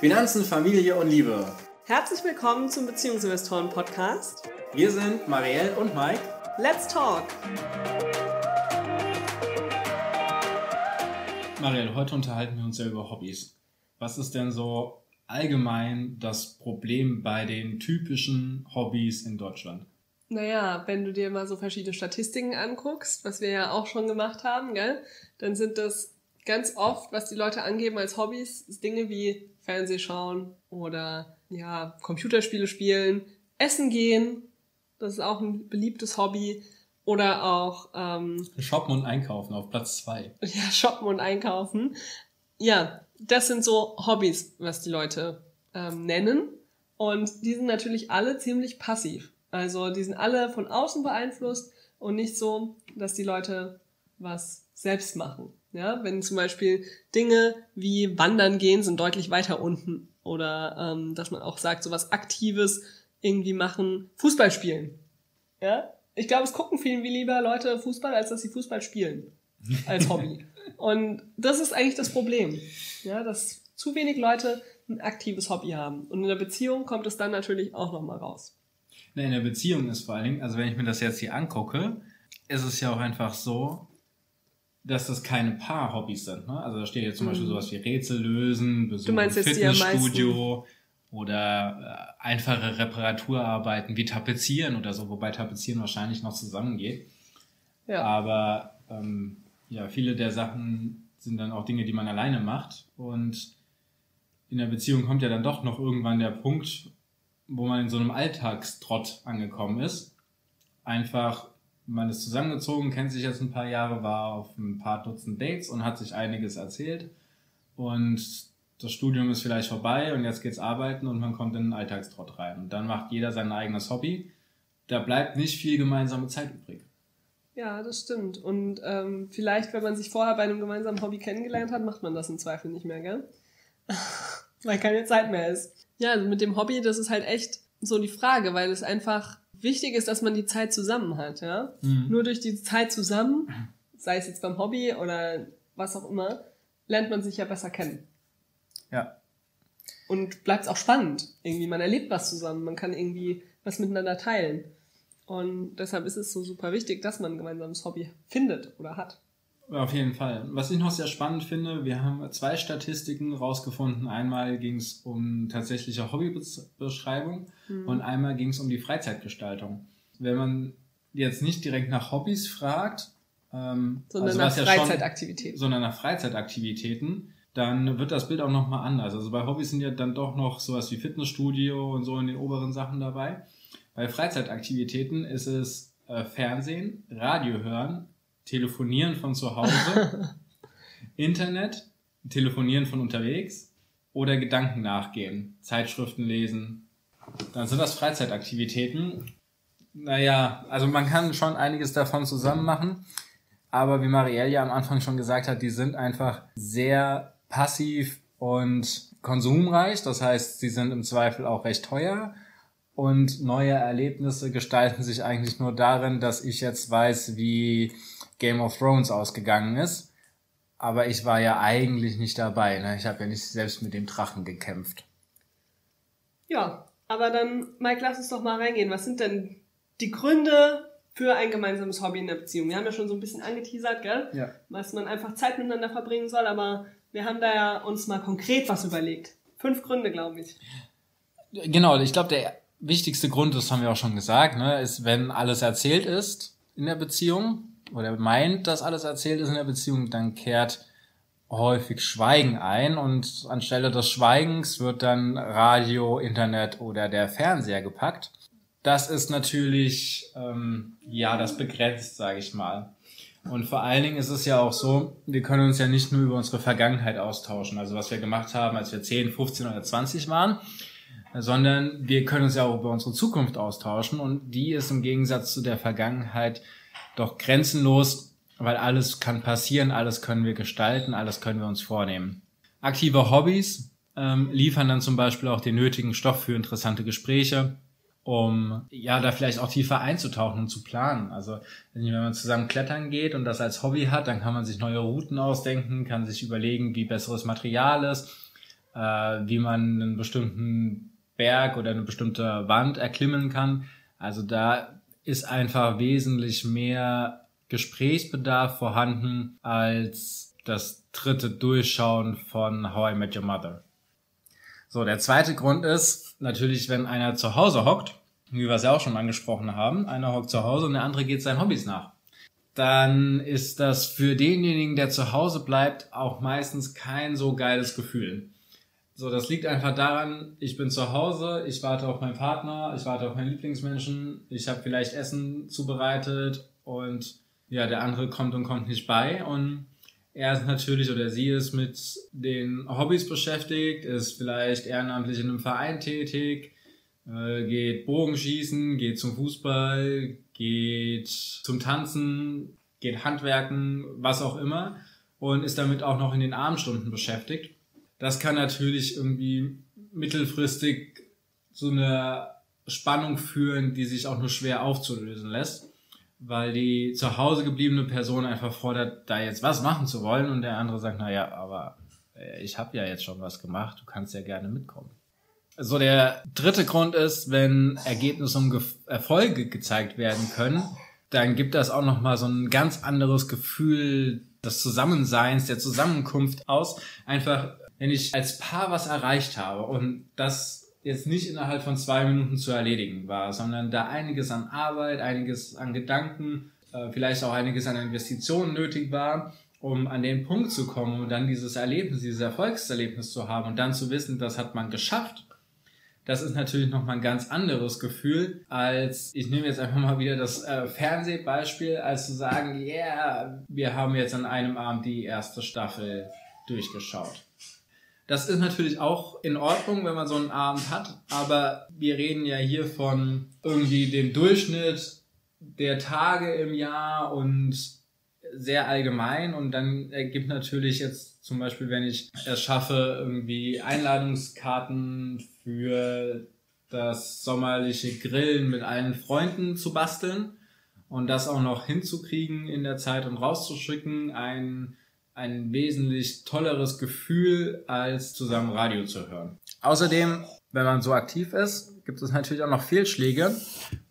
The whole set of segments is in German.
Finanzen, Familie und Liebe. Herzlich willkommen zum Beziehungsinvestoren Podcast. Wir sind Marielle und Mike. Let's talk! Marielle, heute unterhalten wir uns ja über Hobbys. Was ist denn so allgemein das Problem bei den typischen Hobbys in Deutschland? Naja, wenn du dir mal so verschiedene Statistiken anguckst, was wir ja auch schon gemacht haben, gell, dann sind das ganz oft, was die Leute angeben als Hobbys, Dinge wie Fernsehschauen oder ja, Computerspiele spielen, Essen gehen, das ist auch ein beliebtes Hobby. Oder auch ähm, Shoppen und Einkaufen auf Platz zwei. Ja, Shoppen und Einkaufen. Ja, das sind so Hobbys, was die Leute ähm, nennen. Und die sind natürlich alle ziemlich passiv. Also die sind alle von außen beeinflusst und nicht so, dass die Leute was selbst machen. Ja, wenn zum Beispiel Dinge wie Wandern gehen sind deutlich weiter unten oder ähm, dass man auch sagt, so was Aktives irgendwie machen, Fußball spielen. Ja, ich glaube, es gucken viel wie lieber Leute Fußball, als dass sie Fußball spielen als Hobby. und das ist eigentlich das Problem, ja, dass zu wenig Leute ein aktives Hobby haben. Und in der Beziehung kommt es dann natürlich auch nochmal raus. Na, in der Beziehung ist vor allen Dingen, also wenn ich mir das jetzt hier angucke, ist es ja auch einfach so, dass das keine Paar-Hobbys sind. Ne? Also da steht jetzt zum mhm. Beispiel sowas wie Rätsel lösen, Besuch im Fitnessstudio oder äh, einfache Reparaturarbeiten wie Tapezieren oder so, wobei Tapezieren wahrscheinlich noch zusammengeht. Ja. Aber ähm, ja, viele der Sachen sind dann auch Dinge, die man alleine macht. Und in der Beziehung kommt ja dann doch noch irgendwann der Punkt, wo man in so einem Alltagstrott angekommen ist. Einfach, man ist zusammengezogen, kennt sich jetzt ein paar Jahre, war auf ein paar Dutzend Dates und hat sich einiges erzählt. Und das Studium ist vielleicht vorbei und jetzt geht's arbeiten und man kommt in den Alltagstrott rein. Und dann macht jeder sein eigenes Hobby. Da bleibt nicht viel gemeinsame Zeit übrig. Ja, das stimmt. Und ähm, vielleicht, wenn man sich vorher bei einem gemeinsamen Hobby kennengelernt hat, macht man das im Zweifel nicht mehr, gell? weil keine Zeit mehr ist. Ja, also mit dem Hobby, das ist halt echt so die Frage, weil es einfach wichtig ist, dass man die Zeit zusammen hat, ja. Mhm. Nur durch die Zeit zusammen, sei es jetzt beim Hobby oder was auch immer, lernt man sich ja besser kennen. Ja. Und bleibt auch spannend. Irgendwie, man erlebt was zusammen, man kann irgendwie was miteinander teilen. Und deshalb ist es so super wichtig, dass man ein gemeinsames Hobby findet oder hat. Auf jeden Fall. Was ich noch sehr spannend finde, wir haben zwei Statistiken rausgefunden. Einmal ging es um tatsächliche Hobbybeschreibung mhm. und einmal ging es um die Freizeitgestaltung. Wenn man jetzt nicht direkt nach Hobbys fragt, ähm, sondern also nach Freizeitaktivitäten. Ja sondern nach Freizeitaktivitäten, dann wird das Bild auch nochmal anders. Also bei Hobbys sind ja dann doch noch sowas wie Fitnessstudio und so in den oberen Sachen dabei. Bei Freizeitaktivitäten ist es äh, Fernsehen, Radio hören, Telefonieren von zu Hause, Internet, Telefonieren von unterwegs oder Gedanken nachgehen, Zeitschriften lesen. Dann sind das Freizeitaktivitäten. Naja, also man kann schon einiges davon zusammen machen, aber wie Marielle ja am Anfang schon gesagt hat, die sind einfach sehr passiv und konsumreich. Das heißt, sie sind im Zweifel auch recht teuer. Und neue Erlebnisse gestalten sich eigentlich nur darin, dass ich jetzt weiß, wie Game of Thrones ausgegangen ist. Aber ich war ja eigentlich nicht dabei. Ne? Ich habe ja nicht selbst mit dem Drachen gekämpft. Ja, aber dann, Mike, lass uns doch mal reingehen. Was sind denn die Gründe für ein gemeinsames Hobby in der Beziehung? Wir haben ja schon so ein bisschen angeteasert, gell? Ja. Was man einfach Zeit miteinander verbringen soll, aber wir haben da ja uns mal konkret was überlegt. Fünf Gründe, glaube ich. Genau, ich glaube, der wichtigste Grund, das haben wir auch schon gesagt, ne, ist, wenn alles erzählt ist in der Beziehung, oder meint, dass alles erzählt ist in der Beziehung, dann kehrt häufig Schweigen ein und anstelle des Schweigens wird dann Radio, Internet oder der Fernseher gepackt. Das ist natürlich, ähm, ja, das begrenzt, sage ich mal. Und vor allen Dingen ist es ja auch so, wir können uns ja nicht nur über unsere Vergangenheit austauschen, also was wir gemacht haben, als wir 10, 15 oder 20 waren, sondern wir können uns ja auch über unsere Zukunft austauschen und die ist im Gegensatz zu der Vergangenheit doch grenzenlos, weil alles kann passieren, alles können wir gestalten, alles können wir uns vornehmen. Aktive Hobbys ähm, liefern dann zum Beispiel auch den nötigen Stoff für interessante Gespräche um ja da vielleicht auch tiefer einzutauchen und zu planen. Also wenn man zusammen klettern geht und das als Hobby hat, dann kann man sich neue Routen ausdenken, kann sich überlegen, wie besseres Material ist, äh, wie man einen bestimmten Berg oder eine bestimmte Wand erklimmen kann. Also da ist einfach wesentlich mehr Gesprächsbedarf vorhanden als das dritte Durchschauen von How I Met Your Mother. So, der zweite Grund ist natürlich, wenn einer zu Hause hockt, wie wir es ja auch schon angesprochen haben, einer hockt zu Hause und der andere geht seinen Hobbys nach. Dann ist das für denjenigen, der zu Hause bleibt, auch meistens kein so geiles Gefühl. So, das liegt einfach daran, ich bin zu Hause, ich warte auf meinen Partner, ich warte auf meinen Lieblingsmenschen, ich habe vielleicht Essen zubereitet und ja, der andere kommt und kommt nicht bei und er ist natürlich oder sie ist mit den Hobbys beschäftigt, ist vielleicht ehrenamtlich in einem Verein tätig, äh, geht Bogenschießen, geht zum Fußball, geht zum Tanzen, geht Handwerken, was auch immer und ist damit auch noch in den Abendstunden beschäftigt. Das kann natürlich irgendwie mittelfristig zu einer Spannung führen, die sich auch nur schwer aufzulösen lässt weil die zu Hause gebliebene Person einfach fordert, da jetzt was machen zu wollen und der andere sagt, naja, aber äh, ich habe ja jetzt schon was gemacht, du kannst ja gerne mitkommen. So, der dritte Grund ist, wenn Ergebnisse und Ge Erfolge gezeigt werden können, dann gibt das auch nochmal so ein ganz anderes Gefühl des Zusammenseins, der Zusammenkunft aus. Einfach, wenn ich als Paar was erreicht habe und das jetzt nicht innerhalb von zwei Minuten zu erledigen war, sondern da einiges an Arbeit, einiges an Gedanken, äh, vielleicht auch einiges an Investitionen nötig war, um an den Punkt zu kommen und dann dieses Erlebnis, dieses Erfolgserlebnis zu haben und dann zu wissen, das hat man geschafft. Das ist natürlich nochmal ein ganz anderes Gefühl, als ich nehme jetzt einfach mal wieder das äh, Fernsehbeispiel, als zu sagen, yeah, wir haben jetzt an einem Abend die erste Staffel durchgeschaut. Das ist natürlich auch in Ordnung, wenn man so einen Abend hat, aber wir reden ja hier von irgendwie dem Durchschnitt der Tage im Jahr und sehr allgemein. Und dann ergibt natürlich jetzt zum Beispiel, wenn ich es schaffe, irgendwie Einladungskarten für das sommerliche Grillen mit allen Freunden zu basteln und das auch noch hinzukriegen in der Zeit und rauszuschicken, ein ein wesentlich tolleres Gefühl, als zusammen Radio zu hören. Außerdem, wenn man so aktiv ist, gibt es natürlich auch noch Fehlschläge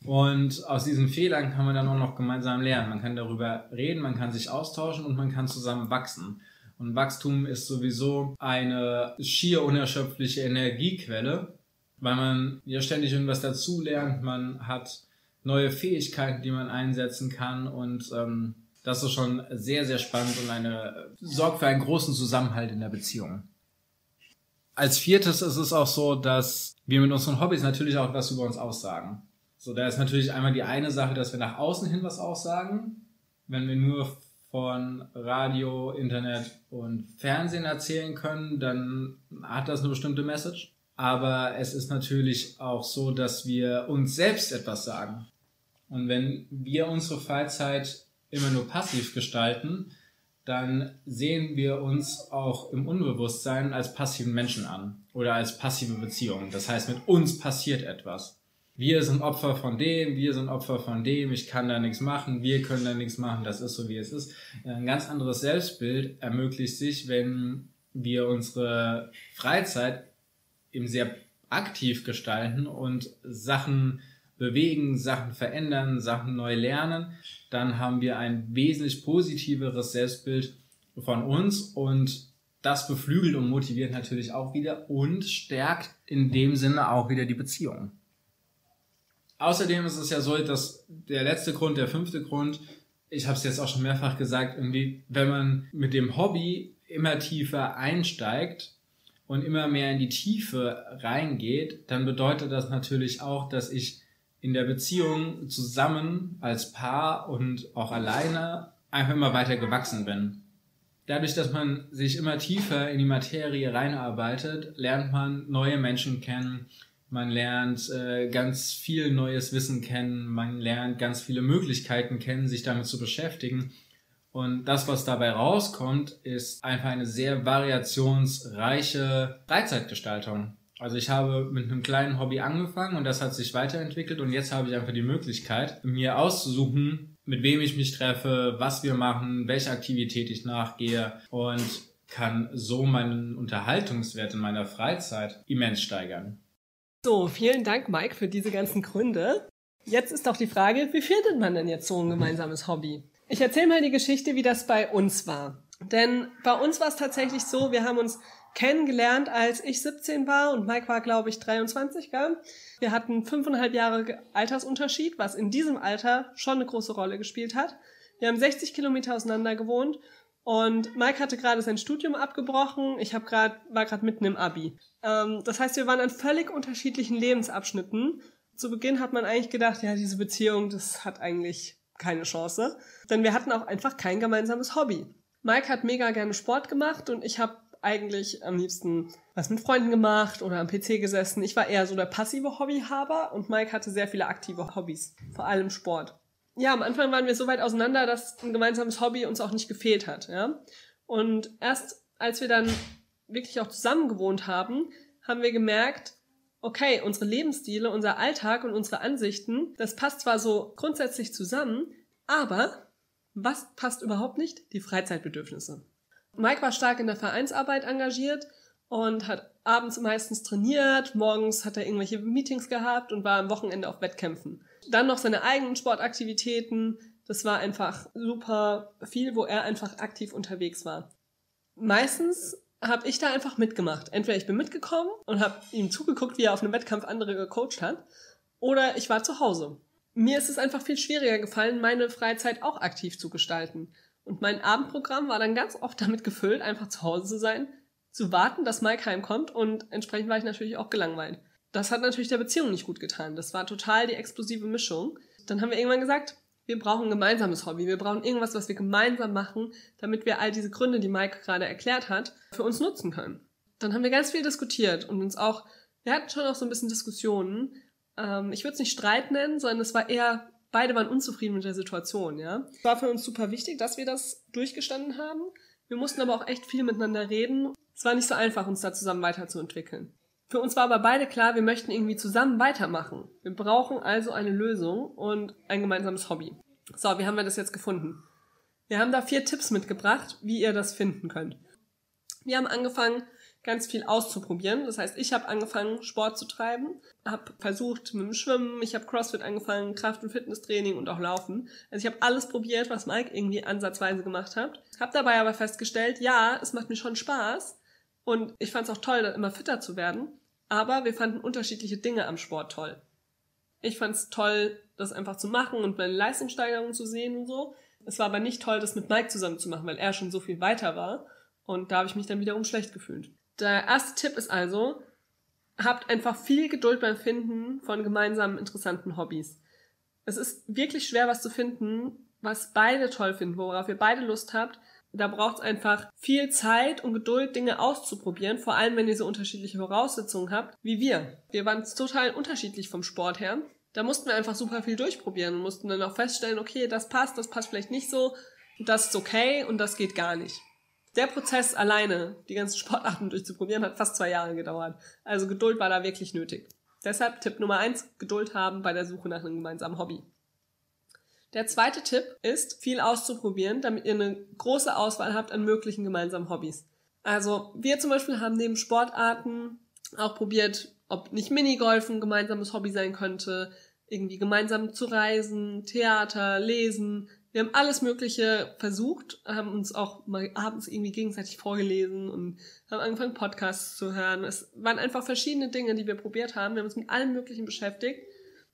und aus diesen Fehlern kann man dann auch noch gemeinsam lernen. Man kann darüber reden, man kann sich austauschen und man kann zusammen wachsen. Und Wachstum ist sowieso eine schier unerschöpfliche Energiequelle, weil man ja ständig irgendwas dazu lernt, man hat neue Fähigkeiten, die man einsetzen kann und ähm, das ist schon sehr, sehr spannend und eine, sorgt für einen großen Zusammenhalt in der Beziehung. Als viertes ist es auch so, dass wir mit unseren Hobbys natürlich auch was über uns aussagen. So, da ist natürlich einmal die eine Sache, dass wir nach außen hin was aussagen. Wenn wir nur von Radio, Internet und Fernsehen erzählen können, dann hat das eine bestimmte Message. Aber es ist natürlich auch so, dass wir uns selbst etwas sagen. Und wenn wir unsere Freizeit immer nur passiv gestalten, dann sehen wir uns auch im Unbewusstsein als passiven Menschen an oder als passive Beziehungen. Das heißt, mit uns passiert etwas. Wir sind Opfer von dem, wir sind Opfer von dem, ich kann da nichts machen, wir können da nichts machen, das ist so wie es ist. Ein ganz anderes Selbstbild ermöglicht sich, wenn wir unsere Freizeit eben sehr aktiv gestalten und Sachen bewegen, Sachen verändern, Sachen neu lernen, dann haben wir ein wesentlich positiveres Selbstbild von uns und das beflügelt und motiviert natürlich auch wieder und stärkt in dem Sinne auch wieder die Beziehung. Außerdem ist es ja so, dass der letzte Grund, der fünfte Grund, ich habe es jetzt auch schon mehrfach gesagt, irgendwie, wenn man mit dem Hobby immer tiefer einsteigt und immer mehr in die Tiefe reingeht, dann bedeutet das natürlich auch, dass ich in der Beziehung zusammen als Paar und auch alleine einfach immer weiter gewachsen bin. Dadurch, dass man sich immer tiefer in die Materie reinarbeitet, lernt man neue Menschen kennen, man lernt äh, ganz viel neues Wissen kennen, man lernt ganz viele Möglichkeiten kennen, sich damit zu beschäftigen. Und das, was dabei rauskommt, ist einfach eine sehr variationsreiche Freizeitgestaltung. Also ich habe mit einem kleinen Hobby angefangen und das hat sich weiterentwickelt und jetzt habe ich einfach die Möglichkeit, mir auszusuchen, mit wem ich mich treffe, was wir machen, welche Aktivität ich nachgehe und kann so meinen Unterhaltungswert in meiner Freizeit immens steigern. So, vielen Dank, Mike, für diese ganzen Gründe. Jetzt ist doch die Frage, wie findet man denn jetzt so ein gemeinsames Hobby? Ich erzähle mal die Geschichte, wie das bei uns war. Denn bei uns war es tatsächlich so, wir haben uns kennengelernt, als ich 17 war und Mike war, glaube ich, 23, gell? Wir hatten fünfeinhalb Jahre Altersunterschied, was in diesem Alter schon eine große Rolle gespielt hat. Wir haben 60 Kilometer auseinander gewohnt und Mike hatte gerade sein Studium abgebrochen. Ich hab grad, war gerade mitten im Abi. Ähm, das heißt, wir waren an völlig unterschiedlichen Lebensabschnitten. Zu Beginn hat man eigentlich gedacht, ja, diese Beziehung, das hat eigentlich keine Chance. Denn wir hatten auch einfach kein gemeinsames Hobby. Mike hat mega gerne Sport gemacht und ich habe eigentlich am liebsten was mit Freunden gemacht oder am PC gesessen. Ich war eher so der passive Hobbyhaber und Mike hatte sehr viele aktive Hobbys, vor allem Sport. Ja, am Anfang waren wir so weit auseinander, dass ein gemeinsames Hobby uns auch nicht gefehlt hat, ja. Und erst als wir dann wirklich auch zusammen gewohnt haben, haben wir gemerkt, okay, unsere Lebensstile, unser Alltag und unsere Ansichten, das passt zwar so grundsätzlich zusammen, aber was passt überhaupt nicht? Die Freizeitbedürfnisse. Mike war stark in der Vereinsarbeit engagiert und hat abends meistens trainiert, morgens hat er irgendwelche Meetings gehabt und war am Wochenende auf Wettkämpfen. Dann noch seine eigenen Sportaktivitäten. Das war einfach super viel, wo er einfach aktiv unterwegs war. Meistens habe ich da einfach mitgemacht. Entweder ich bin mitgekommen und habe ihm zugeguckt, wie er auf einem Wettkampf andere gecoacht hat, oder ich war zu Hause. Mir ist es einfach viel schwieriger gefallen, meine Freizeit auch aktiv zu gestalten. Und mein Abendprogramm war dann ganz oft damit gefüllt, einfach zu Hause zu sein, zu warten, dass Mike heimkommt und entsprechend war ich natürlich auch gelangweilt. Das hat natürlich der Beziehung nicht gut getan. Das war total die explosive Mischung. Dann haben wir irgendwann gesagt, wir brauchen ein gemeinsames Hobby. Wir brauchen irgendwas, was wir gemeinsam machen, damit wir all diese Gründe, die Mike gerade erklärt hat, für uns nutzen können. Dann haben wir ganz viel diskutiert und uns auch, wir hatten schon auch so ein bisschen Diskussionen. Ähm, ich würde es nicht Streit nennen, sondern es war eher beide waren unzufrieden mit der Situation, ja. War für uns super wichtig, dass wir das durchgestanden haben. Wir mussten aber auch echt viel miteinander reden. Es war nicht so einfach, uns da zusammen weiterzuentwickeln. Für uns war aber beide klar, wir möchten irgendwie zusammen weitermachen. Wir brauchen also eine Lösung und ein gemeinsames Hobby. So, wie haben wir das jetzt gefunden? Wir haben da vier Tipps mitgebracht, wie ihr das finden könnt. Wir haben angefangen, ganz viel auszuprobieren. Das heißt, ich habe angefangen, Sport zu treiben, habe versucht mit dem Schwimmen, ich habe CrossFit angefangen, Kraft- und Fitnesstraining und auch Laufen. Also ich habe alles probiert, was Mike irgendwie ansatzweise gemacht hat. Habe dabei aber festgestellt, ja, es macht mir schon Spaß und ich fand es auch toll, dann immer fitter zu werden. Aber wir fanden unterschiedliche Dinge am Sport toll. Ich fand es toll, das einfach zu machen und meine Leistungssteigerung zu sehen und so. Es war aber nicht toll, das mit Mike zusammen zu machen, weil er schon so viel weiter war. Und da habe ich mich dann wiederum schlecht gefühlt. Der erste Tipp ist also, habt einfach viel Geduld beim Finden von gemeinsamen interessanten Hobbys. Es ist wirklich schwer, was zu finden, was beide toll finden, worauf ihr beide Lust habt. Da braucht es einfach viel Zeit und Geduld, Dinge auszuprobieren, vor allem wenn ihr so unterschiedliche Voraussetzungen habt wie wir. Wir waren total unterschiedlich vom Sport her. Da mussten wir einfach super viel durchprobieren und mussten dann auch feststellen, okay, das passt, das passt vielleicht nicht so, das ist okay und das geht gar nicht. Der Prozess alleine, die ganzen Sportarten durchzuprobieren, hat fast zwei Jahre gedauert. Also Geduld war da wirklich nötig. Deshalb Tipp Nummer eins, Geduld haben bei der Suche nach einem gemeinsamen Hobby. Der zweite Tipp ist, viel auszuprobieren, damit ihr eine große Auswahl habt an möglichen gemeinsamen Hobbys. Also wir zum Beispiel haben neben Sportarten auch probiert, ob nicht Minigolfen ein gemeinsames Hobby sein könnte, irgendwie gemeinsam zu reisen, Theater, lesen, wir haben alles Mögliche versucht, haben uns auch mal abends irgendwie gegenseitig vorgelesen und haben angefangen, Podcasts zu hören. Es waren einfach verschiedene Dinge, die wir probiert haben. Wir haben uns mit allem Möglichen beschäftigt.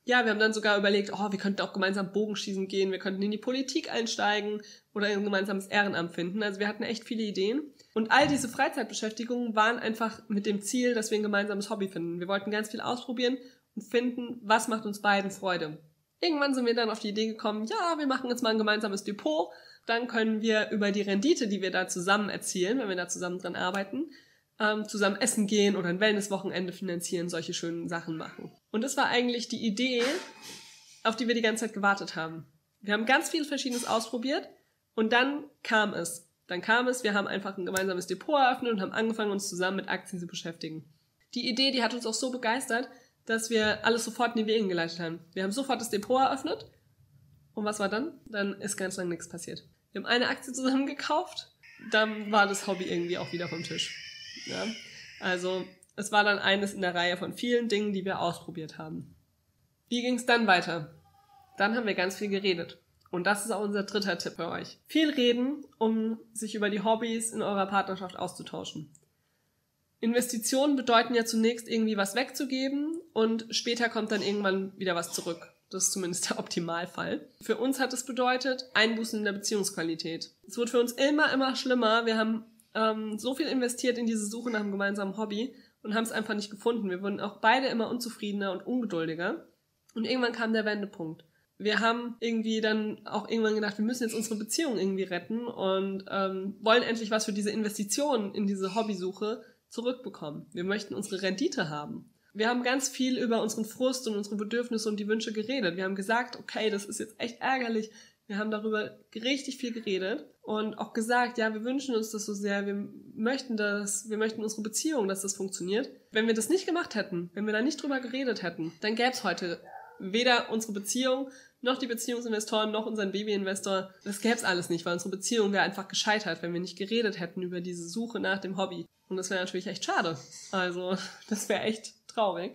Ja, wir haben dann sogar überlegt, oh, wir könnten auch gemeinsam Bogenschießen gehen, wir könnten in die Politik einsteigen oder ein gemeinsames Ehrenamt finden. Also wir hatten echt viele Ideen. Und all diese Freizeitbeschäftigungen waren einfach mit dem Ziel, dass wir ein gemeinsames Hobby finden. Wir wollten ganz viel ausprobieren und finden, was macht uns beiden Freude. Irgendwann sind wir dann auf die Idee gekommen, ja, wir machen jetzt mal ein gemeinsames Depot. Dann können wir über die Rendite, die wir da zusammen erzielen, wenn wir da zusammen dran arbeiten, ähm, zusammen essen gehen oder ein Wellnesswochenende finanzieren, solche schönen Sachen machen. Und das war eigentlich die Idee, auf die wir die ganze Zeit gewartet haben. Wir haben ganz viel Verschiedenes ausprobiert und dann kam es. Dann kam es, wir haben einfach ein gemeinsames Depot eröffnet und haben angefangen, uns zusammen mit Aktien zu beschäftigen. Die Idee, die hat uns auch so begeistert, dass wir alles sofort in die Wege geleitet haben. Wir haben sofort das Depot eröffnet. Und was war dann? Dann ist ganz lange nichts passiert. Wir haben eine Aktie zusammen gekauft. Dann war das Hobby irgendwie auch wieder vom Tisch. Ja? Also es war dann eines in der Reihe von vielen Dingen, die wir ausprobiert haben. Wie ging es dann weiter? Dann haben wir ganz viel geredet. Und das ist auch unser dritter Tipp für euch. Viel reden, um sich über die Hobbys in eurer Partnerschaft auszutauschen. Investitionen bedeuten ja zunächst irgendwie was wegzugeben und später kommt dann irgendwann wieder was zurück. Das ist zumindest der Optimalfall. Für uns hat es bedeutet Einbußen in der Beziehungsqualität. Es wird für uns immer, immer schlimmer. Wir haben ähm, so viel investiert in diese Suche nach einem gemeinsamen Hobby und haben es einfach nicht gefunden. Wir wurden auch beide immer unzufriedener und ungeduldiger. Und irgendwann kam der Wendepunkt. Wir haben irgendwie dann auch irgendwann gedacht, wir müssen jetzt unsere Beziehung irgendwie retten und ähm, wollen endlich was für diese Investition in diese Hobbysuche zurückbekommen. Wir möchten unsere Rendite haben. Wir haben ganz viel über unseren Frust und unsere Bedürfnisse und die Wünsche geredet. Wir haben gesagt, okay, das ist jetzt echt ärgerlich. Wir haben darüber richtig viel geredet und auch gesagt, ja, wir wünschen uns das so sehr, wir möchten das, wir möchten unsere Beziehung, dass das funktioniert. Wenn wir das nicht gemacht hätten, wenn wir da nicht drüber geredet hätten, dann gäbe es heute weder unsere Beziehung, noch die Beziehungsinvestoren, noch unseren Babyinvestor. Das gäbe es alles nicht, weil unsere Beziehung wäre einfach gescheitert, wenn wir nicht geredet hätten über diese Suche nach dem Hobby. Und das wäre natürlich echt schade. Also, das wäre echt traurig.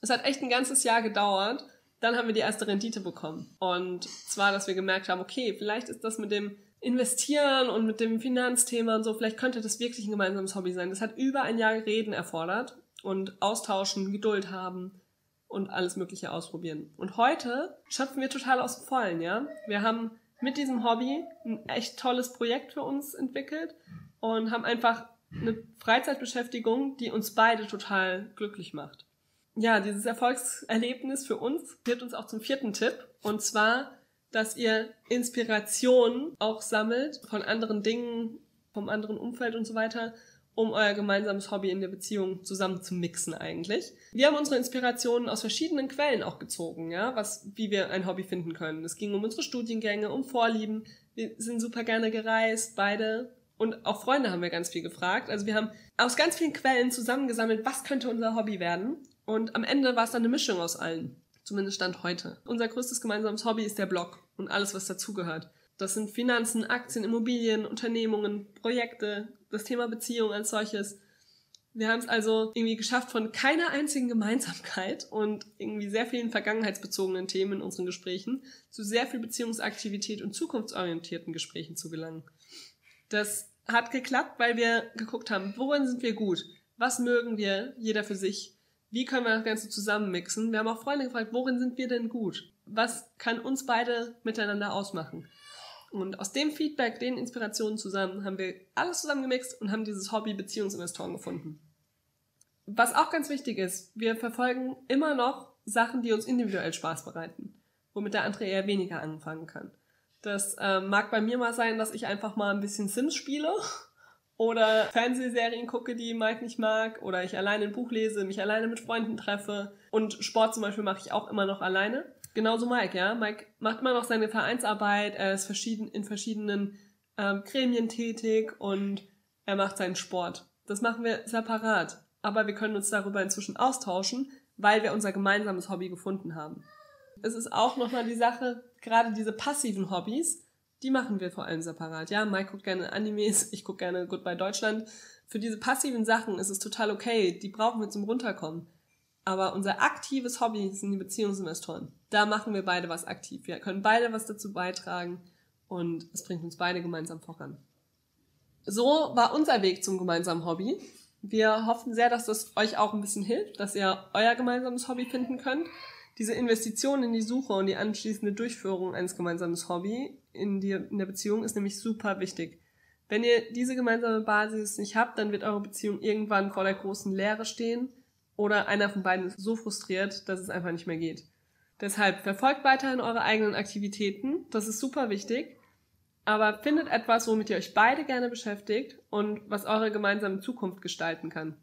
Es hat echt ein ganzes Jahr gedauert. Dann haben wir die erste Rendite bekommen. Und zwar, dass wir gemerkt haben, okay, vielleicht ist das mit dem Investieren und mit dem Finanzthema und so, vielleicht könnte das wirklich ein gemeinsames Hobby sein. Das hat über ein Jahr Reden erfordert und austauschen, Geduld haben, und alles Mögliche ausprobieren. Und heute schöpfen wir total aus dem Vollen, ja. Wir haben mit diesem Hobby ein echt tolles Projekt für uns entwickelt und haben einfach eine Freizeitbeschäftigung, die uns beide total glücklich macht. Ja, dieses Erfolgserlebnis für uns führt uns auch zum vierten Tipp und zwar, dass ihr Inspiration auch sammelt von anderen Dingen, vom anderen Umfeld und so weiter um euer gemeinsames Hobby in der Beziehung zusammen zu mixen eigentlich. Wir haben unsere Inspirationen aus verschiedenen Quellen auch gezogen, ja, was, wie wir ein Hobby finden können. Es ging um unsere Studiengänge, um Vorlieben. Wir sind super gerne gereist, beide. Und auch Freunde haben wir ganz viel gefragt. Also wir haben aus ganz vielen Quellen zusammengesammelt, was könnte unser Hobby werden. Und am Ende war es dann eine Mischung aus allen. Zumindest Stand heute. Unser größtes gemeinsames Hobby ist der Blog und alles, was dazugehört. Das sind Finanzen, Aktien, Immobilien, Unternehmungen, Projekte, das Thema Beziehung als solches. Wir haben es also irgendwie geschafft, von keiner einzigen Gemeinsamkeit und irgendwie sehr vielen vergangenheitsbezogenen Themen in unseren Gesprächen zu sehr viel Beziehungsaktivität und zukunftsorientierten Gesprächen zu gelangen. Das hat geklappt, weil wir geguckt haben, worin sind wir gut? Was mögen wir, jeder für sich? Wie können wir das Ganze zusammenmixen? Wir haben auch Freunde gefragt, worin sind wir denn gut? Was kann uns beide miteinander ausmachen? Und aus dem Feedback, den Inspirationen zusammen, haben wir alles zusammengemixt und haben dieses Hobby Beziehungsinvestoren gefunden. Was auch ganz wichtig ist, wir verfolgen immer noch Sachen, die uns individuell Spaß bereiten, womit der andere eher weniger anfangen kann. Das äh, mag bei mir mal sein, dass ich einfach mal ein bisschen Sims spiele oder Fernsehserien gucke, die Mike nicht mag, oder ich alleine ein Buch lese, mich alleine mit Freunden treffe. Und Sport zum Beispiel mache ich auch immer noch alleine genauso Mike, ja. Mike macht immer noch seine Vereinsarbeit, er ist verschieden, in verschiedenen ähm, Gremien tätig und er macht seinen Sport. Das machen wir separat. Aber wir können uns darüber inzwischen austauschen, weil wir unser gemeinsames Hobby gefunden haben. Es ist auch nochmal die Sache, gerade diese passiven Hobbys, die machen wir vor allem separat. Ja, Mike guckt gerne Animes, ich gucke gerne Goodbye Deutschland. Für diese passiven Sachen ist es total okay, die brauchen wir zum Runterkommen. Aber unser aktives Hobby sind die Beziehungsinvestoren. Da machen wir beide was aktiv. Wir können beide was dazu beitragen und es bringt uns beide gemeinsam voran. So war unser Weg zum gemeinsamen Hobby. Wir hoffen sehr, dass das euch auch ein bisschen hilft, dass ihr euer gemeinsames Hobby finden könnt. Diese Investition in die Suche und die anschließende Durchführung eines gemeinsamen Hobby in, die, in der Beziehung ist nämlich super wichtig. Wenn ihr diese gemeinsame Basis nicht habt, dann wird eure Beziehung irgendwann vor der großen Leere stehen oder einer von beiden ist so frustriert, dass es einfach nicht mehr geht. Deshalb verfolgt weiterhin eure eigenen Aktivitäten, das ist super wichtig, aber findet etwas, womit ihr euch beide gerne beschäftigt und was eure gemeinsame Zukunft gestalten kann.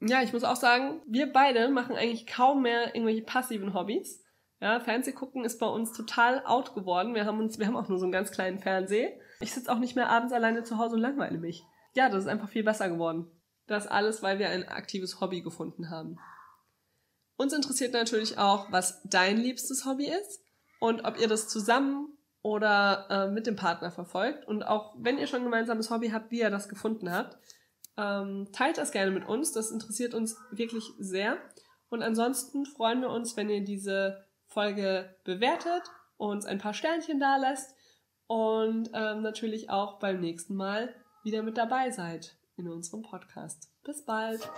Ja, ich muss auch sagen, wir beide machen eigentlich kaum mehr irgendwelche passiven Hobbys. Ja, Fernseh gucken ist bei uns total out geworden. Wir haben uns, wir haben auch nur so einen ganz kleinen Fernseher. Ich sitze auch nicht mehr abends alleine zu Hause und langweile mich. Ja, das ist einfach viel besser geworden. Das alles, weil wir ein aktives Hobby gefunden haben. Uns interessiert natürlich auch, was dein liebstes Hobby ist und ob ihr das zusammen oder äh, mit dem Partner verfolgt. Und auch wenn ihr schon ein gemeinsames Hobby habt, wie ihr das gefunden habt, ähm, teilt das gerne mit uns. Das interessiert uns wirklich sehr. Und ansonsten freuen wir uns, wenn ihr diese Folge bewertet, uns ein paar Sternchen da lässt und ähm, natürlich auch beim nächsten Mal wieder mit dabei seid in unserem Podcast. Bis bald!